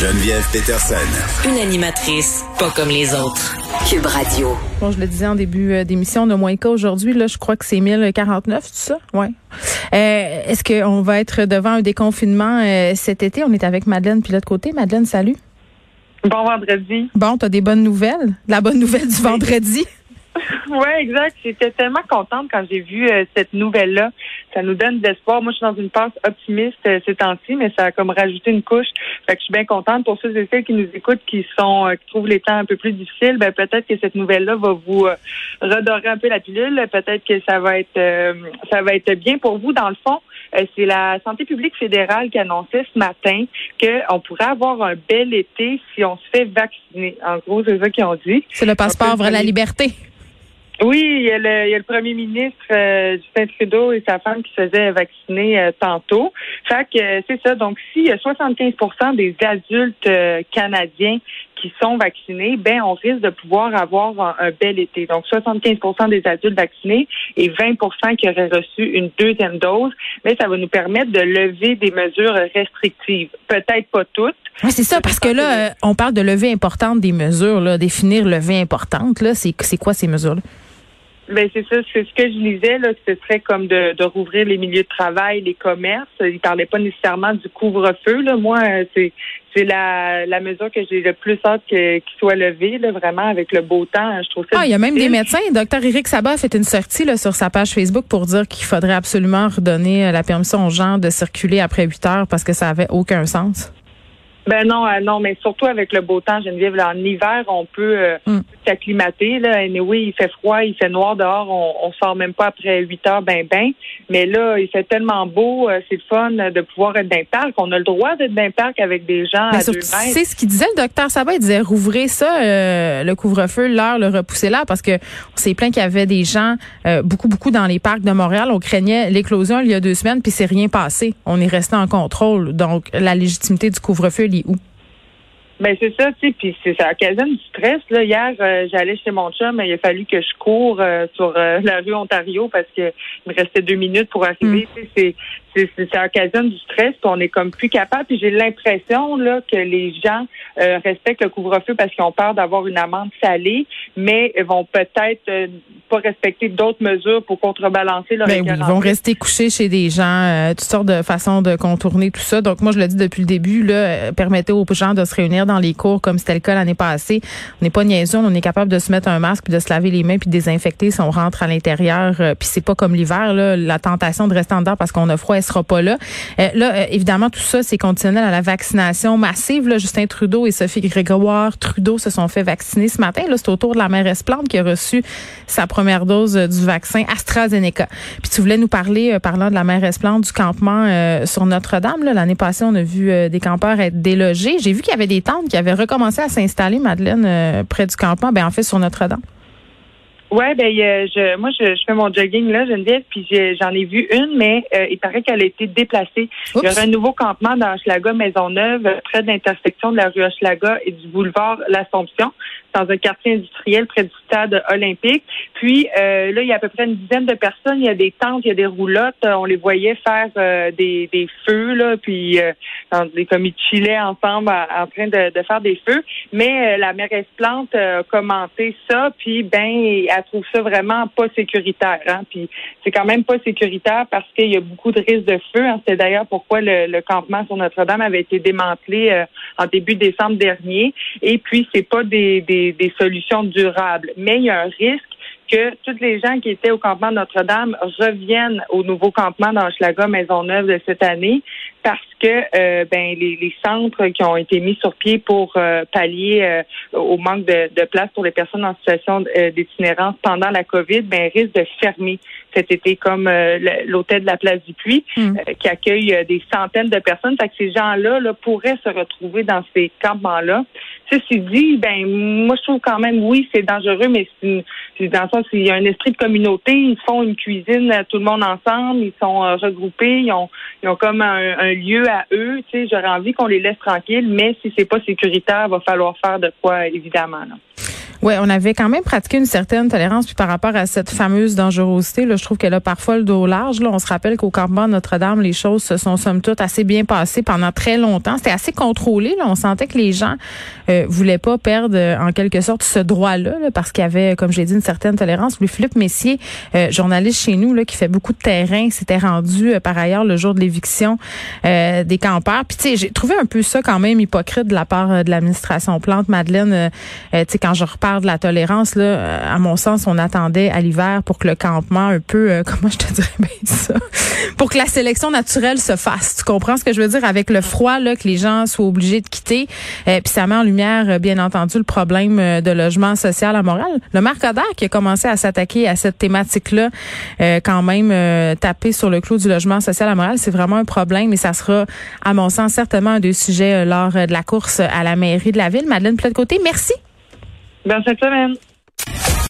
Geneviève Peterson. Une animatrice pas comme les autres. Cube Radio. Bon, je le disais en début euh, d'émission, on a moins de cas aujourd'hui. Là, je crois que c'est 1049, tout ça? Ouais. Euh, Est-ce qu'on va être devant un déconfinement euh, cet été? On est avec Madeleine puis l'autre côté. Madeleine, salut. Bon vendredi. Bon, t'as des bonnes nouvelles? La bonne nouvelle du vendredi? Oui, exact. J'étais tellement contente quand j'ai vu euh, cette nouvelle-là. Ça nous donne de l'espoir. Moi, je suis dans une passe optimiste euh, ces temps-ci, mais ça a comme rajouté une couche. Fait que je suis bien contente pour ceux et celles qui nous écoutent, qui sont, euh, qui trouvent les temps un peu plus difficiles. Ben peut-être que cette nouvelle-là va vous euh, redorer un peu la pilule. Peut-être que ça va être, euh, ça va être bien pour vous. Dans le fond, euh, c'est la santé publique fédérale qui annonçait ce matin qu'on pourrait avoir un bel été si on se fait vacciner. En gros, c'est ça qu'ils ont dit. C'est le passeport vers la liberté. Oui, il y a le, il y a le premier ministre euh, Justin Trudeau et sa femme qui se faisaient vacciner euh, tantôt. Fait que euh, c'est ça. Donc, s'il y a 75% des adultes euh, canadiens qui sont vaccinés, ben on risque de pouvoir avoir un, un bel été. Donc, 75% des adultes vaccinés et 20% qui auraient reçu une deuxième dose. Mais ça va nous permettre de lever des mesures restrictives. Peut-être pas toutes. Oui, c'est ça, parce que là, euh, on parle de levée importante des mesures, là, définir levée importante. Là, c'est c'est quoi ces mesures-là? Ben c'est ça, c'est ce que je lisais là, ce serait comme de, de rouvrir les milieux de travail, les commerces. Il parlait pas nécessairement du couvre-feu là. Moi, euh, c'est c'est la, la mesure que j'ai le plus hâte que- qu'il soit levé là, vraiment avec le beau temps. Je trouve ça. Ah, il y a même des médecins. Docteur Éric Sabat a fait une sortie là, sur sa page Facebook pour dire qu'il faudrait absolument redonner euh, la permission aux gens de circuler après 8 heures parce que ça avait aucun sens. Ben non, euh, non, mais surtout avec le beau temps, Geneviève, là, en hiver, on peut euh, Mm. s'acclimater. Là. Anyway, il fait froid, il fait noir dehors, on, on sort même pas après 8 heures, ben ben. Mais là, il fait tellement beau, euh, c'est fun de pouvoir être dans le parc. On a le droit d'être dans le parc avec des gens Mais à surtout, deux tu mètres. sais ce qu'il disait le docteur Sabat, il disait rouvrez ça, le couvre-feu, l'heure, le repousser là, parce que on s'est plaint qu'il y avait des gens, beaucoup, beaucoup dans les parcs de Montréal. On craignait l'éclosion il y a deux semaines, puis c'est rien passé. On est resté en contrôle. Donc, la légitimité du couvre-feu, où? Ben c'est ça, tu sais, puis c'est ça occasionne du stress. Là, hier, euh, j'allais chez mon chum, mais il a fallu que je cours euh, sur euh, la rue Ontario parce que il me restait deux minutes pour arriver. C'est, c'est- ça occasionne du stress, puis on est comme plus capable. Puis j'ai l'impression là que les gens euh, respectent le couvre-feu parce qu'ils ont peur d'avoir une amende salée, mais ils vont peut-être euh, pas respecter d'autres mesures pour contrebalancer leur Ben oui, ils vont rester couchés chez des gens, euh, toutes sortes de façons de contourner tout ça. Donc moi, je le dis depuis le début, là, permettez aux gens de se réunir dans les cours comme c'était le cas l'année passée. On n'est pas niaiseux, on est capable de se mettre un masque puis de se laver les mains puis de désinfecter si on rentre à l'intérieur. Puis c'est pas comme l'hiver, là, la tentation de rester en dedans parce qu'on a froid, sera pas là. Euh, là, euh, évidemment, tout ça, c'est conditionnel à la vaccination massive. Là, Justin Trudeau et Sophie Grégoire Trudeau se sont fait vacciner ce matin. Là, c'est au tour de la mairesse Plante qui a reçu sa première dose euh, du vaccin AstraZeneca. Puis tu voulais nous parler, euh, parlant de la mairesse Plante, du campement sur Notre-Dame. L'année passée, on a vu des campeurs être délogés. J'ai vu qu'il y avait des tentes qui avaient recommencé à s'installer, Madeleine, près du campement, ben en fait sur Notre-Dame. Ouais, ben euh, je, moi je, je fais mon jogging là, Geneviève, puis j'en ai vu une, mais euh, il paraît qu'elle a été déplacée. Il y aura un nouveau campement dans Hochelaga Maisonneuve, euh, près de l'intersection de la rue Hochelaga et du boulevard L'Assomption, dans un quartier industriel près du stade olympique. Puis euh, là, il y a à peu près une dizaine de personnes. Il y a des tentes, il y a des roulottes. Euh, On les voyait faire euh, des, des feux là, puis euh, comme ils chillaient ensemble en train de, de faire des feux. Mais euh, la mairesse Plante euh, a commenté ça, puis ben elle trouve ça vraiment pas sécuritaire. Hein? Puis c'est quand même pas sécuritaire parce qu'il y a beaucoup de risques de feu. Hein? C'est d'ailleurs pourquoi le, le campement sur Notre-Dame avait été démantelé en début décembre dernier. Et puis c'est pas des, des, des solutions durables, mais il y a un risque que toutes les gens qui étaient au campement Notre-Dame reviennent au nouveau campement d'Anschlaga Maisonneuve de cette année parce que euh, ben les, les centres qui ont été mis sur pied pour euh, pallier euh, au manque de, de place pour les personnes en situation euh, d'itinérance pendant la COVID, ben risquent de fermer cet été, comme euh, l'hôtel de la Place du Puy, Mm. euh, qui accueille des centaines de personnes. Fait que ces gens-là là, pourraient se retrouver dans ces campements-là. Ceci dit, ben moi je trouve quand même oui, c'est dangereux, mais c'est dans le sens il y a un esprit de communauté, ils font une cuisine tout le monde ensemble, ils sont regroupés, ils ont ils ont comme un, un lieu à eux. Tu sais, j'aurais envie qu'on les laisse tranquilles, mais si c'est pas sécuritaire, il va falloir faire de quoi évidemment. Là. Oui, on avait quand même pratiqué une certaine tolérance puis par rapport à cette fameuse dangerosité. Là, je trouve qu'elle a parfois le dos large. Là, on se rappelle qu'au campement Notre-Dame, les choses se sont somme toute assez bien passées pendant très longtemps. C'était assez contrôlé. Là. On sentait que les gens euh, voulaient pas perdre euh, en quelque sorte ce droit-là parce qu'il y avait, comme j'ai dit, une certaine tolérance. Louis Philippe Messier, euh, journaliste chez nous, là, qui fait beaucoup de terrain, s'était rendu euh, par ailleurs le jour de l'éviction des campeurs. Puis tu sais, j'ai trouvé un peu ça quand même hypocrite de la part de l'administration Plante, Madeleine. tu sais, quand je repars de la tolérance, là, euh, à mon sens, on attendait à l'hiver pour que le campement, un peu, euh, comment je te dirais bien ça, pour que la sélection naturelle se fasse. Tu comprends ce que je veux dire? Avec le froid, là, que les gens soient obligés de quitter. Euh, puis ça met en lumière, bien entendu, le problème de logement social à Montréal. Le maire Coder qui a commencé à s'attaquer à cette thématique-là, quand même taper sur le clou du logement social à Montréal, c'est vraiment un problème et ça sera, à mon sens, certainement un des sujets lors de la course à la mairie de la ville. Madeleine Plate-Côté, merci. Bonne semaine.